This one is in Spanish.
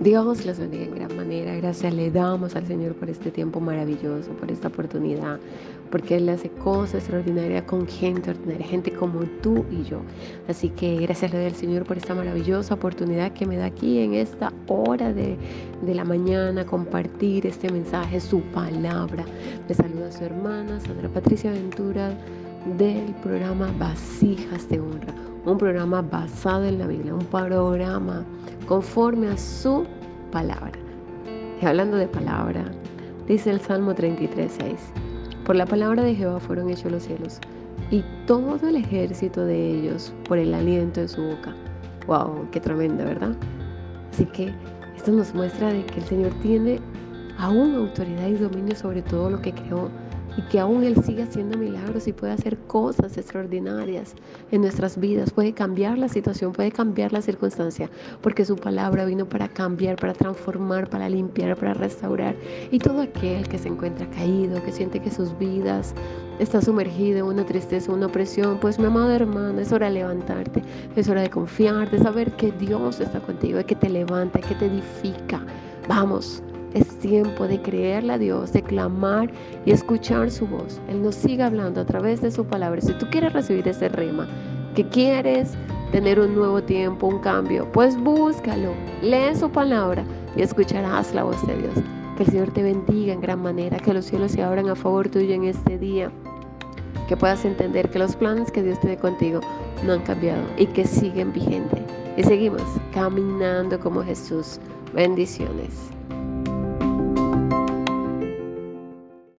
Dios les bendiga en gran manera. Gracias le damos al Señor por este tiempo maravilloso, por esta oportunidad, porque Él hace cosas extraordinarias con gente ordinaria, gente como tú y yo. Así que gracias le doy al Señor por esta maravillosa oportunidad que me da aquí en esta hora de, de la mañana, compartir este mensaje, su palabra. Le saluda a su hermana Sandra Patricia Ventura del programa Vasijas de Honra, un programa basado en la Biblia, un programa conforme a su palabra. Y hablando de palabra, dice el Salmo 33, 6, por la palabra de Jehová fueron hechos los cielos y todo el ejército de ellos por el aliento de su boca. ¡Wow! ¡Qué tremenda, ¿verdad? Así que esto nos muestra de que el Señor tiene aún autoridad y dominio sobre todo lo que creó y que aún Él sigue haciendo milagros y puede hacer cosas extraordinarias en nuestras vidas, puede cambiar la situación, puede cambiar la circunstancia, porque su palabra vino para cambiar, para transformar, para limpiar, para restaurar. Y todo aquel que se encuentra caído, que siente que sus vidas está sumergido en una tristeza, una opresión, pues mi amado hermano, es hora de levantarte, es hora de confiar, de saber que Dios está contigo, que te levanta, que te edifica. Vamos, es tiempo de creerle a Dios, de clamar y escuchar su voz. Él nos sigue hablando a través de su palabra. Si tú quieres recibir ese rema, que quieres tener un nuevo tiempo, un cambio, pues búscalo, lee su palabra y escucharás la voz de Dios. Que el Señor te bendiga en gran manera, que los cielos se abran a favor tuyo en este día, que puedas entender que los planes que Dios tiene contigo no han cambiado y que siguen vigentes. Y seguimos caminando como Jesús. Bendiciones.